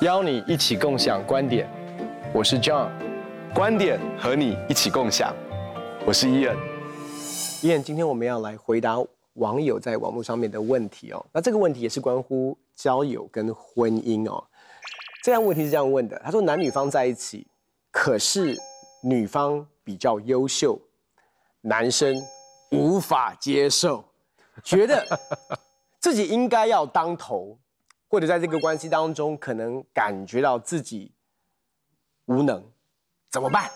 邀你一起共享观点，我是 John，观点和你一起共享，我是 Ian。Ian，今天我们要来回答网友在网络上面的问题哦。那这个问题也是关乎交友跟婚姻哦。这样问题是这样问的：他说男女方在一起，可是女方比较优秀，男生无法接受，觉得自己应该要当头。或者在这个关系当中，可能感觉到自己无能，怎么办？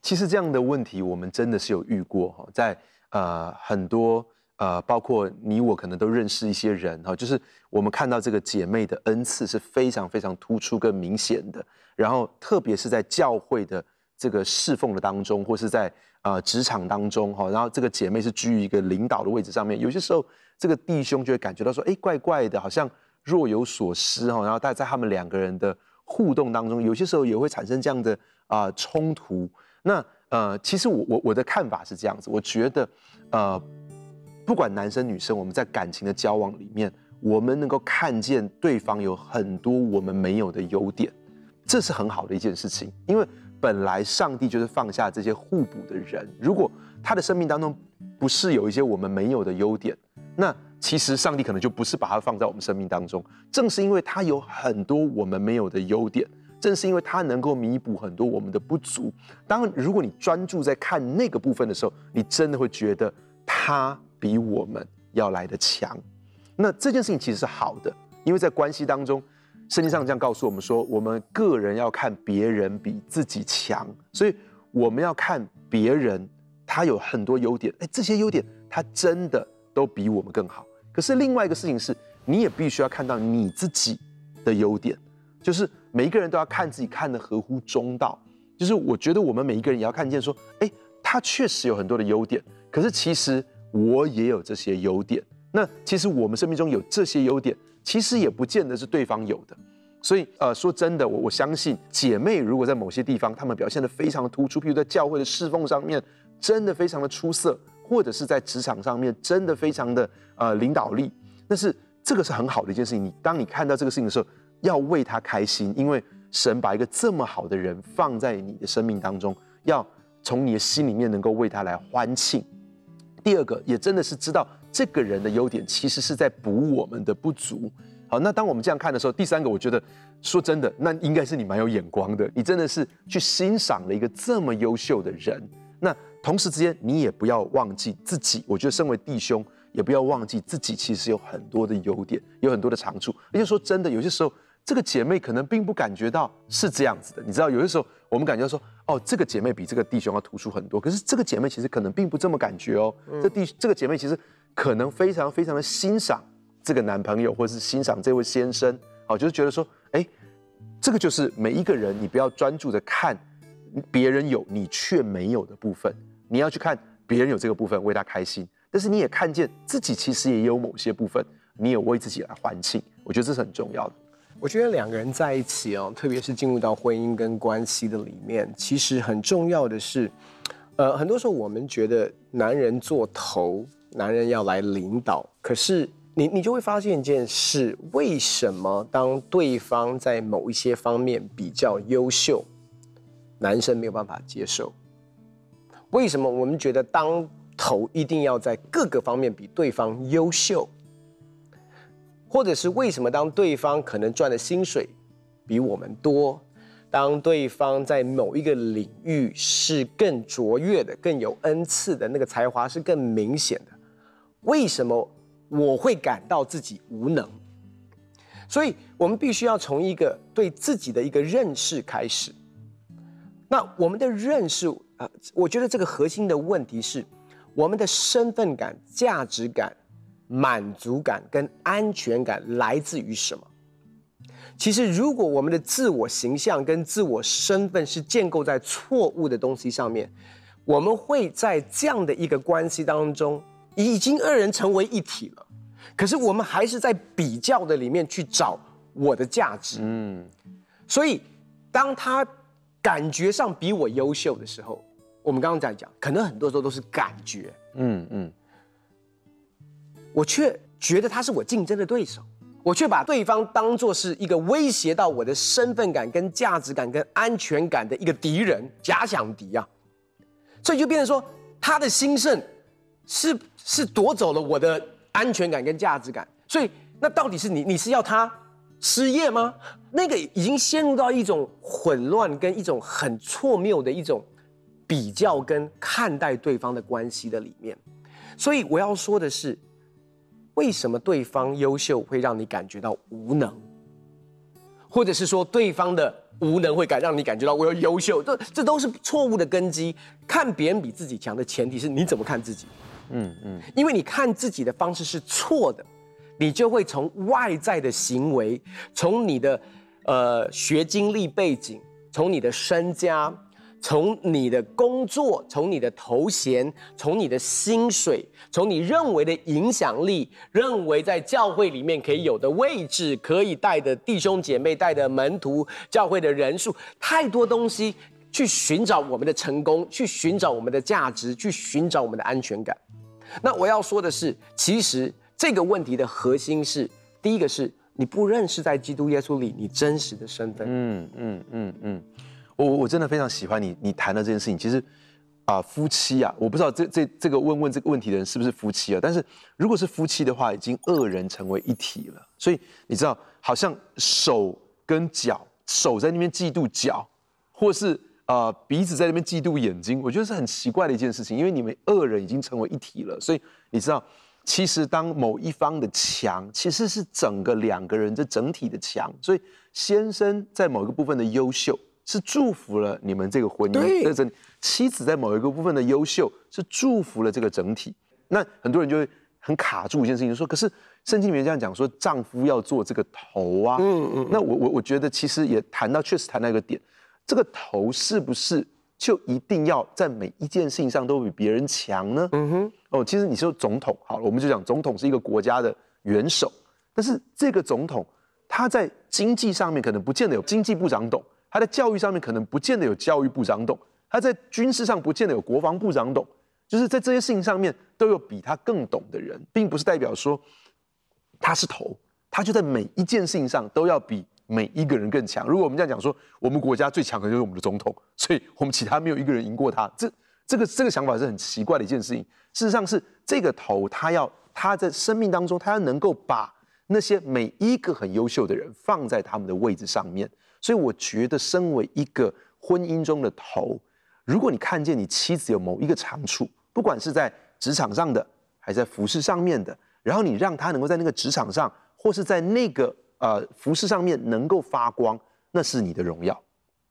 其实这样的问题，我们真的是有遇过哈，在呃很多呃，包括你我可能都认识一些人哈，就是我们看到这个姐妹的恩赐是非常非常突出跟明显的，然后特别是在教会的这个侍奉的当中，或是在呃职场当中哈，然后这个姐妹是居于一个领导的位置上面，有些时候这个弟兄就会感觉到说，哎，怪怪的，好像。若有所思哈，然后在在他们两个人的互动当中，有些时候也会产生这样的啊冲突。那呃，其实我我我的看法是这样子，我觉得呃，不管男生女生，我们在感情的交往里面，我们能够看见对方有很多我们没有的优点，这是很好的一件事情。因为本来上帝就是放下这些互补的人，如果他的生命当中不是有一些我们没有的优点，那。其实上帝可能就不是把他放在我们生命当中，正是因为他有很多我们没有的优点，正是因为他能够弥补很多我们的不足。当如果你专注在看那个部分的时候，你真的会觉得他比我们要来得强。那这件事情其实是好的，因为在关系当中，圣经上这样告诉我们说，我们个人要看别人比自己强，所以我们要看别人他有很多优点，哎，这些优点他真的都比我们更好。可是另外一个事情是，你也必须要看到你自己的优点，就是每一个人都要看自己看得合乎中道。就是我觉得我们每一个人也要看见说，哎，他确实有很多的优点，可是其实我也有这些优点。那其实我们生命中有这些优点，其实也不见得是对方有的。所以呃，说真的，我我相信姐妹如果在某些地方她们表现得非常的突出，譬如在教会的侍奉上面，真的非常的出色。或者是在职场上面真的非常的呃领导力，但是这个是很好的一件事情。你当你看到这个事情的时候，要为他开心，因为神把一个这么好的人放在你的生命当中，要从你的心里面能够为他来欢庆。第二个，也真的是知道这个人的优点，其实是在补我们的不足。好，那当我们这样看的时候，第三个，我觉得说真的，那应该是你蛮有眼光的，你真的是去欣赏了一个这么优秀的人。那同时之间，你也不要忘记自己。我觉得，身为弟兄，也不要忘记自己其实有很多的优点，有很多的长处。而且说真的，有些时候这个姐妹可能并不感觉到是这样子的。你知道，有些时候我们感觉到说，哦，这个姐妹比这个弟兄要突出很多。可是这个姐妹其实可能并不这么感觉哦。这弟这个姐妹其实可能非常非常的欣赏这个男朋友，或者是欣赏这位先生。好，就是觉得说，哎，这个就是每一个人，你不要专注的看别人有你却没有的部分。你要去看别人有这个部分，为他开心，但是你也看见自己其实也有某些部分，你有为自己来欢庆，我觉得这是很重要的。我觉得两个人在一起哦，特别是进入到婚姻跟关系的里面，其实很重要的是，呃，很多时候我们觉得男人做头，男人要来领导，可是你你就会发现一件事：为什么当对方在某一些方面比较优秀，男生没有办法接受？为什么我们觉得当头一定要在各个方面比对方优秀？或者是为什么当对方可能赚的薪水比我们多，当对方在某一个领域是更卓越的、更有恩赐的，那个才华是更明显的，为什么我会感到自己无能？所以我们必须要从一个对自己的一个认识开始。那我们的认识。呃我觉得这个核心的问题是，我们的身份感、价值感、满足感跟安全感来自于什么？其实，如果我们的自我形象跟自我身份是建构在错误的东西上面，我们会在这样的一个关系当中，已经二人成为一体了。可是，我们还是在比较的里面去找我的价值。嗯，所以当他感觉上比我优秀的时候，我们刚刚在讲，可能很多时候都是感觉，嗯嗯，我却觉得他是我竞争的对手，我却把对方当作是一个威胁到我的身份感、跟价值感、跟安全感的一个敌人，假想敌啊，所以就变成说，他的兴盛是是夺走了我的安全感跟价值感，所以那到底是你你是要他失业吗？那个已经陷入到一种混乱跟一种很错谬的一种。比较跟看待对方的关系的里面，所以我要说的是，为什么对方优秀会让你感觉到无能，或者是说对方的无能会感让你感觉到我有优秀，这这都是错误的根基。看别人比自己强的前提是你怎么看自己？嗯嗯，因为你看自己的方式是错的，你就会从外在的行为，从你的呃学经历背景，从你的身家。从你的工作，从你的头衔，从你的薪水，从你认为的影响力，认为在教会里面可以有的位置，可以带的弟兄姐妹，带的门徒，教会的人数，太多东西去寻找我们的成功，去寻找我们的价值，去寻找我们的安全感。那我要说的是，其实这个问题的核心是，第一个是你不认识在基督耶稣里你真实的身份。嗯嗯嗯嗯。我我真的非常喜欢你，你谈的这件事情，其实，啊、夫妻啊，我不知道这这这个问问这个问题的人是不是夫妻啊？但是如果是夫妻的话，已经二人成为一体了。所以你知道，好像手跟脚，手在那边嫉妒脚，或是啊、呃、鼻子在那边嫉妒眼睛，我觉得是很奇怪的一件事情，因为你们二人已经成为一体了。所以你知道，其实当某一方的强，其实是整个两个人这整体的强。所以先生在某一个部分的优秀。是祝福了你们这个婚姻，妻子在某一个部分的优秀，是祝福了这个整体。那很多人就会很卡住一件事情，就说：可是圣经里面这样讲说，丈夫要做这个头啊。嗯嗯。那我我我觉得其实也谈到，确实谈到一个点，这个头是不是就一定要在每一件事情上都比别人强呢？嗯哼。哦，其实你说总统好了，我们就讲总统是一个国家的元首，但是这个总统他在经济上面可能不见得有经济部长懂。他在教育上面可能不见得有教育部长懂，他在军事上不见得有国防部长懂，就是在这些事情上面都有比他更懂的人，并不是代表说他是头，他就在每一件事情上都要比每一个人更强。如果我们这样讲说，我们国家最强的就是我们的总统，所以我们其他没有一个人赢过他，这这个这个想法是很奇怪的一件事情。事实上是这个头，他要他在生命当中，他要能够把那些每一个很优秀的人放在他们的位置上面。所以我觉得，身为一个婚姻中的头，如果你看见你妻子有某一个长处，不管是在职场上的，还是在服饰上面的，然后你让她能够在那个职场上，或是在那个呃服饰上面能够发光，那是你的荣耀。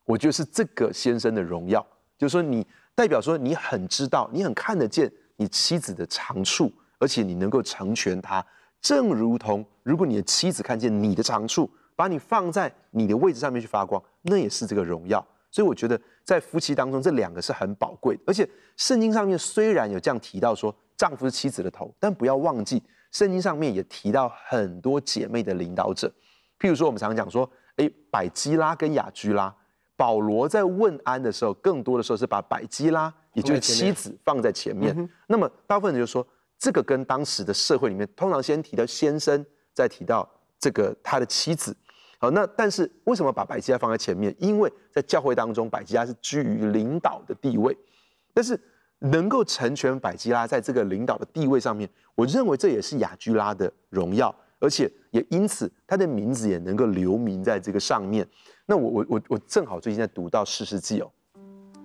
我觉得是这个先生的荣耀，就是说你代表说你很知道，你很看得见你妻子的长处，而且你能够成全她，正如同如果你的妻子看见你的长处。把你放在你的位置上面去发光，那也是这个荣耀。所以我觉得在夫妻当中，这两个是很宝贵的。而且圣经上面虽然有这样提到说丈夫是妻子的头，但不要忘记，圣经上面也提到很多姐妹的领导者。譬如说，我们常常讲说，哎，百基拉跟雅居拉，保罗在问安的时候，更多的时候是把百基拉，也就是妻子放在前面。那么大部分人就说，这个跟当时的社会里面，通常先提到先生，再提到这个他的妻子。好，那但是为什么把百基拉放在前面？因为在教会当中，百基拉是居于领导的地位。但是能够成全百基拉在这个领导的地位上面，我认为这也是亚居拉的荣耀，而且也因此他的名字也能够留名在这个上面。那我我我我正好最近在读到四世纪哦，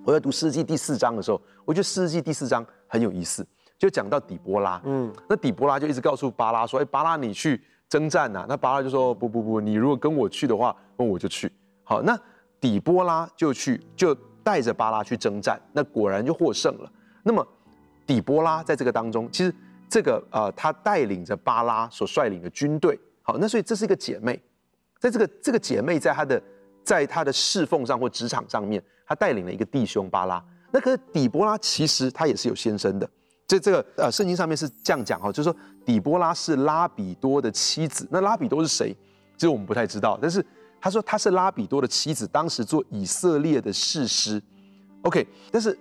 我在读四世纪第四章的时候，我觉得四世纪第四章很有意思，就讲到底波拉，嗯，那底波拉就一直告诉巴拉说，哎，巴拉你去。征战呐、啊，那巴拉就说不不不，你如果跟我去的话，那我就去。好，那底波拉就去，就带着巴拉去征战，那果然就获胜了。那么底波拉在这个当中，其实这个呃，他带领着巴拉所率领的军队，好，那所以这是一个姐妹，在这个这个姐妹在她的在她的侍奉上或职场上面，她带领了一个弟兄巴拉。那可是底波拉其实她也是有先生的。这这个呃，圣经上面是这样讲哈，就是说底波拉是拉比多的妻子。那拉比多是谁？这我们不太知道。但是他说他是拉比多的妻子，当时做以色列的士师。OK，但是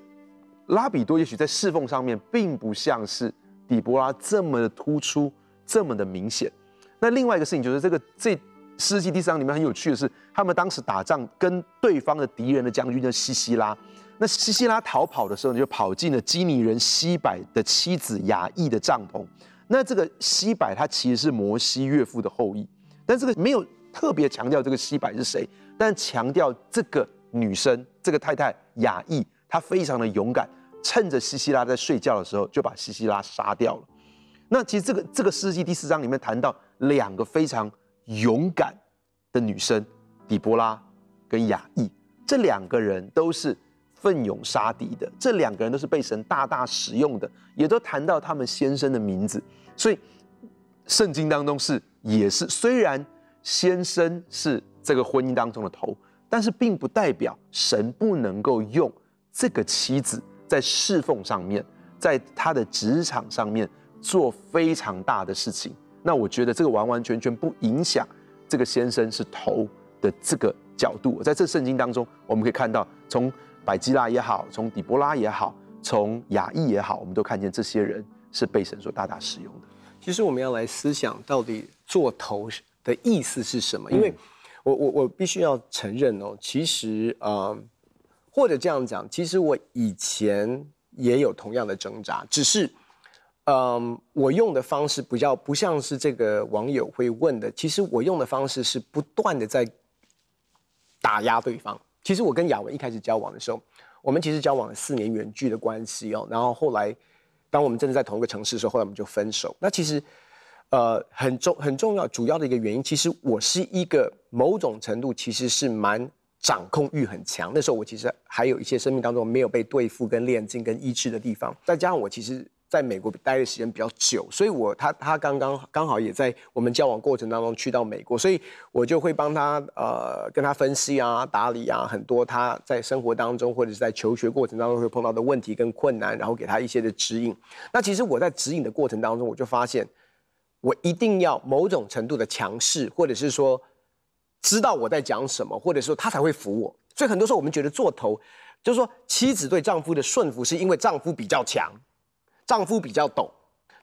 拉比多也许在侍奉上面并不像是底波拉这么的突出，这么的明显。那另外一个事情就是这个这诗记第三里面很有趣的是，他们当时打仗跟对方的敌人的将军叫西西拉。那西西拉逃跑的时候，就跑进了基尼人西百的妻子雅意的帐篷。那这个西百他其实是摩西岳父的后裔，但这个没有特别强调这个西百是谁，但强调这个女生这个太太雅意，她非常的勇敢，趁着西西拉在睡觉的时候就把西西拉杀掉了。那其实这个这个诗记第四章里面谈到两个非常勇敢的女生，底波拉跟雅意，这两个人都是。奋勇杀敌的这两个人都是被神大大使用的，也都谈到他们先生的名字。所以圣经当中是也是，虽然先生是这个婚姻当中的头，但是并不代表神不能够用这个妻子在侍奉上面，在他的职场上面做非常大的事情。那我觉得这个完完全全不影响这个先生是头的这个角度。在这圣经当中，我们可以看到从。百基拉也好，从底波拉也好，从雅亿也好，我们都看见这些人是被神所大大使用的。其实我们要来思想，到底做头的意思是什么？因为我我我必须要承认哦，其实呃，或者这样讲，其实我以前也有同样的挣扎，只是嗯、我用的方式比较不像是这个网友会问的。其实我用的方式是不断的在打压对方。其实我跟雅文一开始交往的时候，我们其实交往了四年远距的关系哦。然后后来，当我们真的在同一个城市的时候，后来我们就分手。那其实，呃，很重很重要，主要的一个原因，其实我是一个某种程度其实是蛮掌控欲很强。那时候我其实还有一些生命当中没有被对付、跟炼净、跟医治的地方，再加上我其实。在美国待的时间比较久，所以我他他刚刚刚好也在我们交往过程当中去到美国，所以我就会帮他呃跟他分析啊、打理啊很多他在生活当中或者是在求学过程当中会碰到的问题跟困难，然后给他一些的指引。那其实我在指引的过程当中，我就发现我一定要某种程度的强势，或者是说知道我在讲什么，或者说他才会服我。所以很多时候我们觉得做头就是说妻子对丈夫的顺服是因为丈夫比较强。丈夫比较懂，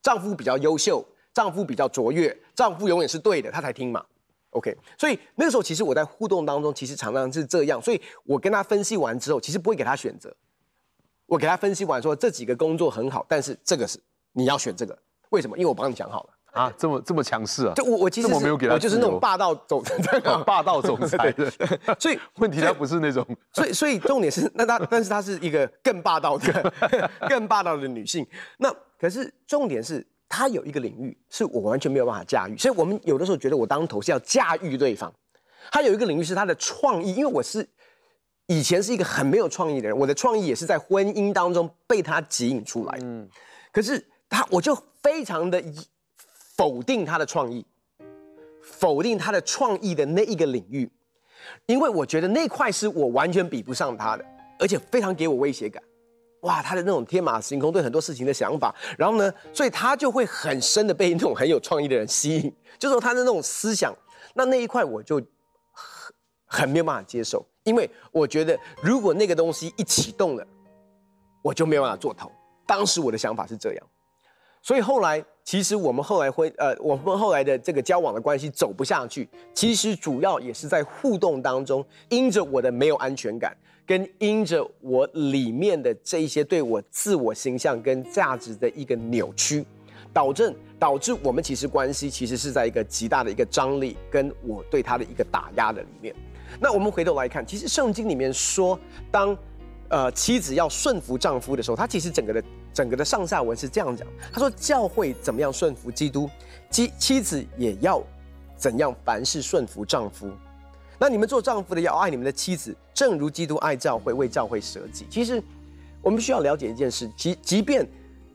丈夫比较优秀，丈夫比较卓越，丈夫永远是对的，他才听嘛。OK，所以那个时候其实我在互动当中，其实常常是这样。所以我跟他分析完之后，其实不会给他选择。我给他分析完说这几个工作很好，但是这个是你要选这个，为什么？因为我帮你讲好了啊，这么这么强势啊！就我我其实没有给他，我就是那种 霸道总裁，霸道总裁的。所以问题他不是那种，所以所以重点是那他，但是他是一个更霸道的、更霸道的女性。那可是重点是，她有一个领域是我完全没有办法驾驭。所以我们有的时候觉得我当头是要驾驭对方。她有一个领域是她的创意，因为我是以前是一个很没有创意的人，我的创意也是在婚姻当中被她指引出来。嗯，可是她我就非常的。否定他的创意，否定他的创意的那一个领域，因为我觉得那块是我完全比不上他的，而且非常给我威胁感。哇，他的那种天马行空，对很多事情的想法，然后呢，所以他就会很深的被那种很有创意的人吸引，就是说他的那种思想，那那一块我就很很没有办法接受，因为我觉得如果那个东西一启动了，我就没有办法做头。当时我的想法是这样。所以后来，其实我们后来会，呃，我们后来的这个交往的关系走不下去，其实主要也是在互动当中，因着我的没有安全感，跟因着我里面的这一些对我自我形象跟价值的一个扭曲，导致导致我们其实关系其实是在一个极大的一个张力，跟我对他的一个打压的里面。那我们回头来看，其实圣经里面说，当呃妻子要顺服丈夫的时候，他其实整个的。整个的上下文是这样讲，他说教会怎么样顺服基督，妻妻子也要怎样凡事顺服丈夫。那你们做丈夫的要爱你们的妻子，正如基督爱教会，为教会舍己。其实我们需要了解一件事，即即便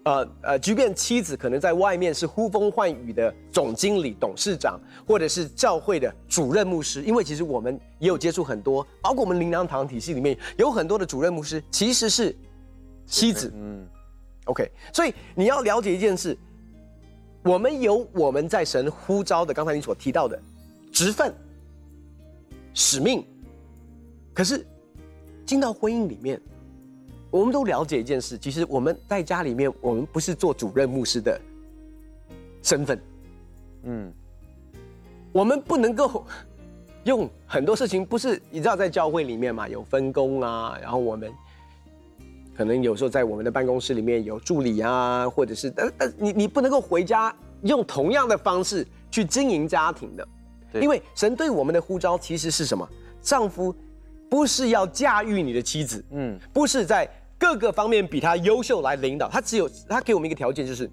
呃呃，即便妻子可能在外面是呼风唤雨的总经理、董事长，或者是教会的主任牧师，因为其实我们也有接触很多，包括我们灵粮堂体系里面有很多的主任牧师，其实是妻子，嗯。OK，所以你要了解一件事，我们有我们在神呼召的，刚才你所提到的职分、使命，可是进到婚姻里面，我们都了解一件事，其实我们在家里面，我们不是做主任牧师的身份，嗯，我们不能够用很多事情，不是你知道在教会里面嘛，有分工啊，然后我们可能有时候在我们的办公室里面有助理啊，或者是但但你你不能够回家用同样的方式去经营家庭的，对因为神对我们的呼召其实是什么？丈夫。不是要驾驭你的妻子，嗯，不是在各个方面比他优秀来领导他，只有他给我们一个条件，就是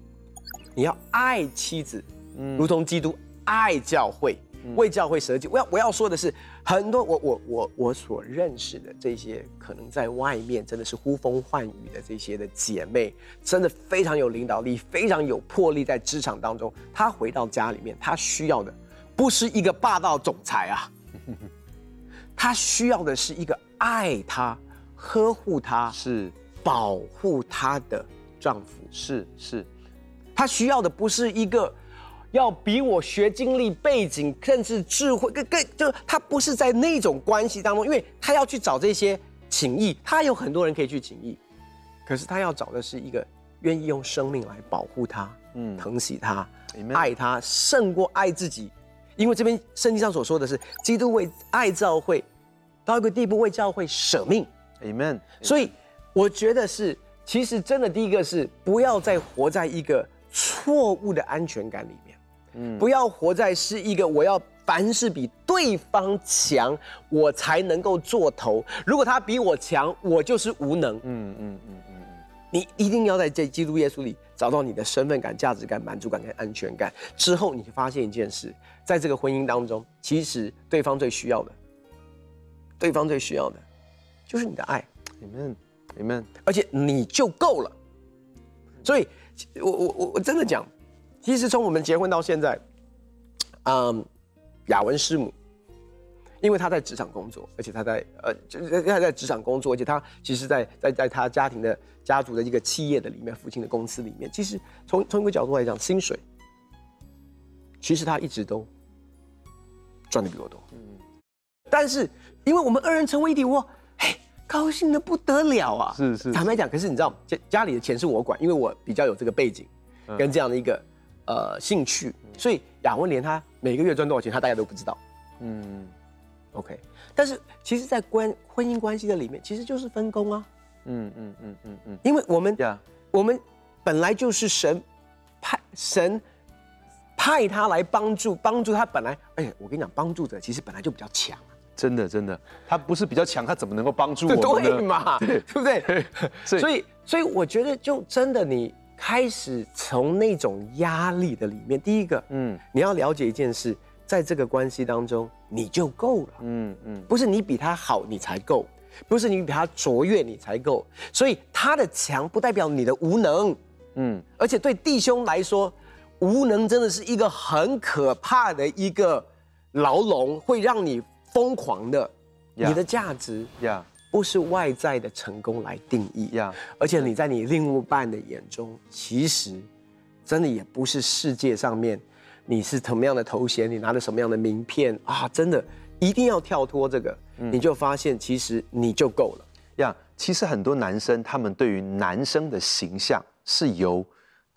你要爱妻子，嗯，如同基督爱教会，为教会舍己。我要我要说的是，很多我我我我所认识的这些可能在外面真的是呼风唤雨的这些的姐妹，真的非常有领导力，非常有魄力，在职场当中，她回到家里面，她需要的不是一个霸道总裁啊。她需要的是一个爱她、呵护她、是保护她的丈夫。是是，她需要的不是一个要比我学经历、背景，甚至智慧，更更就他不是在那种关系当中，因为他要去找这些情谊，他有很多人可以去情谊，可是他要找的是一个愿意用生命来保护他、嗯，疼惜他、爱他，胜过爱自己。因为这边圣经上所说的是，基督为爱教会，到一个地步为教会舍命，Amen。所以我觉得是，其实真的第一个是不要再活在一个错误的安全感里面，嗯，不要活在是一个我要凡事比对方强，我才能够做头。如果他比我强，我就是无能。嗯嗯嗯嗯嗯，你一定要在这基督耶稣里找到你的身份感、价值感、满足感跟安全感。之后，你就发现一件事。在这个婚姻当中，其实对方最需要的，对方最需要的，就是你的爱，Amen，Amen，而且你就够了。所以，我我我我真的讲，其实从我们结婚到现在，嗯，雅文师母，因为她在职场工作，而且她在呃，就是她在职场工作，而且她其实在，在在在她家庭的家族的一个企业的里面，父亲的公司里面，其实从从一个角度来讲，薪水，其实她一直都。赚的比我多，嗯，但是因为我们二人成为一体，我嘿高兴的不得了啊！是是，坦白讲，可是你知道家家里的钱是我管，因为我比较有这个背景，跟这样的一个呃兴趣，所以雅文连他每个月赚多少钱，他大家都不知道。嗯，OK，但是其实，在关婚姻关系的里面，其实就是分工啊。嗯嗯嗯嗯嗯，因为我们我们本来就是神派神。派他来帮助，帮助他本来，哎，我跟你讲，帮助者其实本来就比较强，真的，真的，他不是比较强，他怎么能够帮助我呢？对嘛？对，对不对？所以，所以我觉得，就真的，你开始从那种压力的里面，第一个，嗯，你要了解一件事，在这个关系当中，你就够了，嗯嗯，不是你比他好你才够，不是你比他卓越你才够，所以他的强不代表你的无能，嗯，而且对弟兄来说。无能真的是一个很可怕的一个牢笼，会让你疯狂的。你的价值呀，不是外在的成功来定义呀。而且你在你另一半的眼中，其实真的也不是世界上面你是什么样的头衔，你拿着什么样的名片啊，真的一定要跳脱这个，嗯、你就发现其实你就够了呀。其实很多男生他们对于男生的形象是由。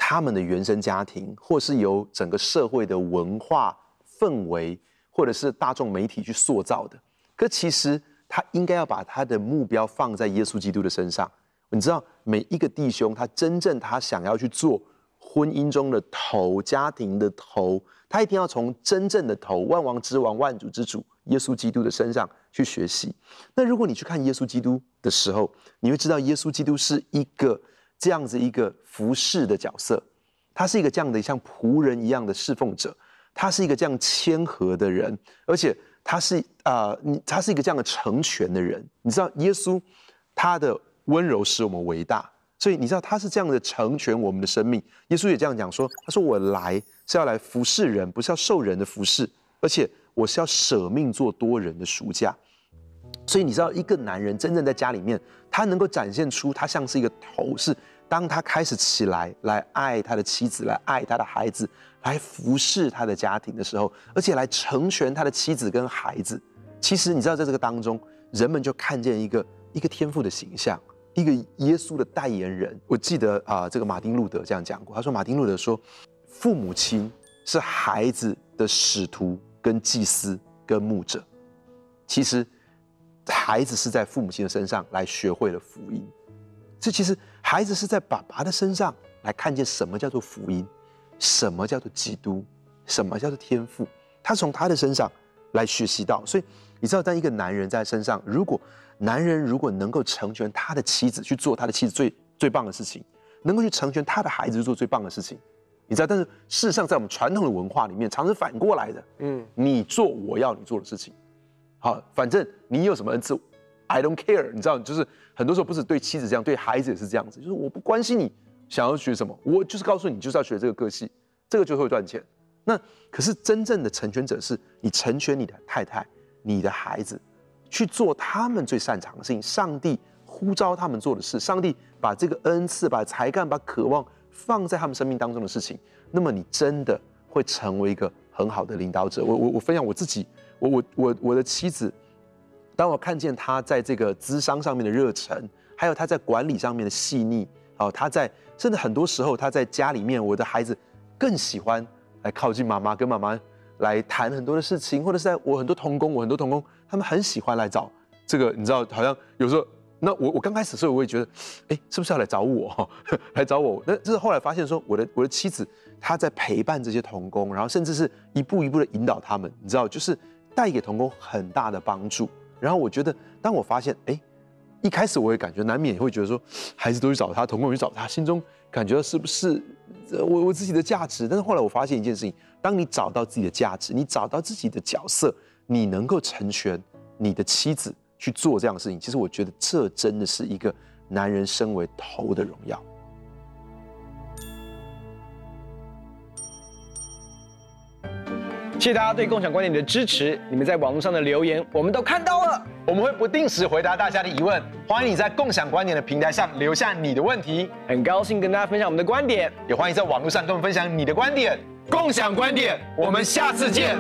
他们的原生家庭，或是由整个社会的文化氛围，或者是大众媒体去塑造的。可其实他应该要把他的目标放在耶稣基督的身上。你知道，每一个弟兄，他真正他想要去做婚姻中的头，家庭的头，他一定要从真正的头，万王之王、万主之主耶稣基督的身上去学习。那如果你去看耶稣基督的时候，你会知道耶稣基督是一个。这样子一个服侍的角色，他是一个这样的像仆人一样的侍奉者，他是一个这样谦和的人，而且他是啊，你、他是一个这样的成全的人。你知道耶稣他的温柔使我们伟大，所以你知道他是这样的成全我们的生命。耶稣也这样讲说，他说我来是要来服侍人，不是要受人的服侍，而且我是要舍命做多人的赎价。所以你知道，一个男人真正在家里面，他能够展现出他像是一个头，是当他开始起来来爱他的妻子，来爱他的孩子，来服侍他的家庭的时候，而且来成全他的妻子跟孩子。其实你知道，在这个当中，人们就看见一个一个天父的形象，一个耶稣的代言人。我记得啊、这个马丁路德这样讲过，他说马丁路德说，父母亲是孩子的使徒跟祭司跟牧者。其实孩子是在父母亲的身上来学会了福音，这其实孩子是在爸爸的身上来看见什么叫做福音，什么叫做基督，什么叫做天赋。他从他的身上来学习到，所以你知道，当一个男人在身上，如果男人如果能够成全他的妻子去做他的妻子最最棒的事情，能够去成全他的孩子去做最棒的事情，你知道，但是事实上，在我们传统的文化里面，常常反过来的，嗯，你做我要你做的事情，好，反正你有什么恩赐，I don't care，你知道，就是很多时候不是对妻子这样，对孩子也是这样子，就是我不关心你想要学什么，我就是告诉你，就是要学这个个系，这个就会赚钱。那可是真正的成全者是你成全你的太太、你的孩子，去做他们最擅长的事情。上帝呼召他们做的事，上帝把这个恩赐、把才干、把渴望放在他们生命当中的事情，那么你真的会成为一个很好的领导者。我我我分享我自己，我我我我的妻子，当我看见她在这个咨商上面的热忱，还有她在管理上面的细腻，哦，他在甚至很多时候他在家里面，我的孩子更喜欢。来靠近妈妈，跟妈妈来谈很多的事情，或者是在我很多同工，我很多同工，他们很喜欢来找这个，你知道，好像有时候，那我我刚开始的时候我也觉得，哎，是不是要来找我，来找我？那这是后来发现说，我的我的妻子她在陪伴这些同工，然后甚至是一步一步的引导他们，你知道，就是带给同工很大的帮助。然后我觉得，当我发现，哎，一开始我也感觉难免会觉得说，孩子都去找他，童工去找他，心中感觉到是不是？我我自己的价值，但是后来我发现一件事情：当你找到自己的价值，你找到自己的角色，你能够成全你的妻子去做这样的事情。其实我觉得这真的是一个男人身为头的荣耀。谢谢大家对共享观点的支持，你们在网络上的留言我们都看到了，我们会不定时回答大家的疑问。欢迎你在共享观点的平台上留下你的问题，很高兴跟大家分享我们的观点，也欢迎在网络上跟我们分享你的观点。共享观点，我们下次见。